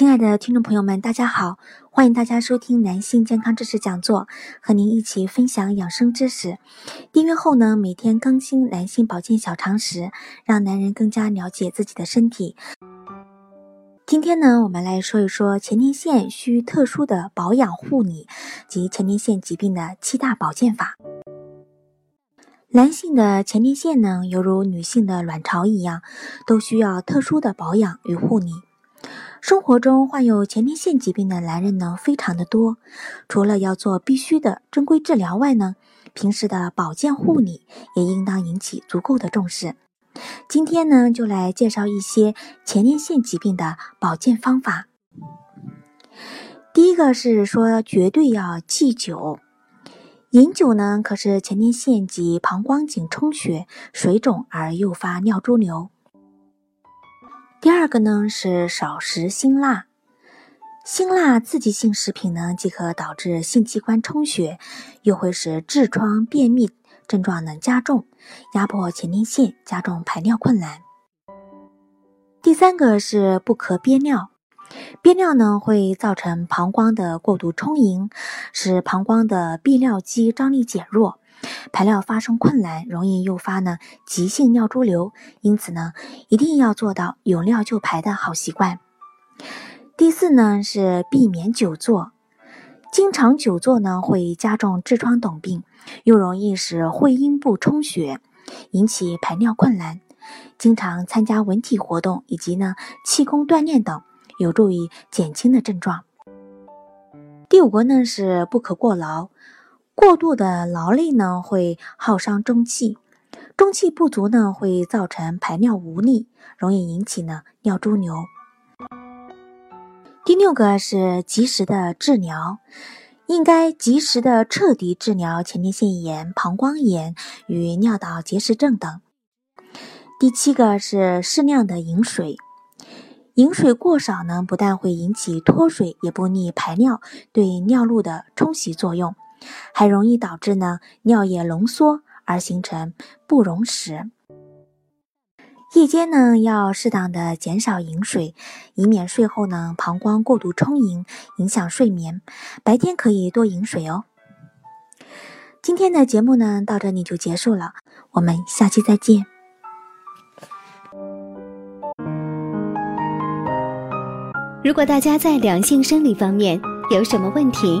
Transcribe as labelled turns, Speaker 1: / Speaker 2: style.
Speaker 1: 亲爱的听众朋友们，大家好！欢迎大家收听男性健康知识讲座，和您一起分享养生知识。订阅后呢，每天更新男性保健小常识，让男人更加了解自己的身体。今天呢，我们来说一说前列腺需特殊的保养护理及前列腺疾病的七大保健法。男性的前列腺呢，犹如女性的卵巢一样，都需要特殊的保养与护理。生活中患有前列腺疾病的男人呢，非常的多。除了要做必须的正规治疗外呢，平时的保健护理也应当引起足够的重视。今天呢，就来介绍一些前列腺疾病的保健方法。第一个是说，绝对要忌酒。饮酒呢，可是前列腺及膀胱颈充血、水肿而诱发尿潴留。第二个呢是少食辛辣，辛辣刺激性食品呢，既可导致性器官充血，又会使痔疮、便秘症状呢加重，压迫前列腺，加重排尿困难。第三个是不可憋尿，憋尿呢会造成膀胱的过度充盈，使膀胱的泌尿肌张力减弱。排尿发生困难，容易诱发呢急性尿潴留，因此呢一定要做到有尿就排的好习惯。第四呢是避免久坐，经常久坐呢会加重痔疮等病，又容易使会阴部充血，引起排尿困难。经常参加文体活动以及呢气功锻炼等，有助于减轻的症状。第五个呢是不可过劳。过度的劳累呢，会耗伤中气，中气不足呢，会造成排尿无力，容易引起呢尿潴留。第六个是及时的治疗，应该及时的彻底治疗前列腺炎、膀胱炎与尿道结石症等。第七个是适量的饮水，饮水过少呢，不但会引起脱水，也不利排尿，对尿路的冲洗作用。还容易导致呢尿液浓缩而形成不溶石。夜间呢要适当的减少饮水，以免睡后呢膀胱过度充盈，影响睡眠。白天可以多饮水哦。今天的节目呢到这里就结束了，我们下期再见。
Speaker 2: 如果大家在两性生理方面有什么问题，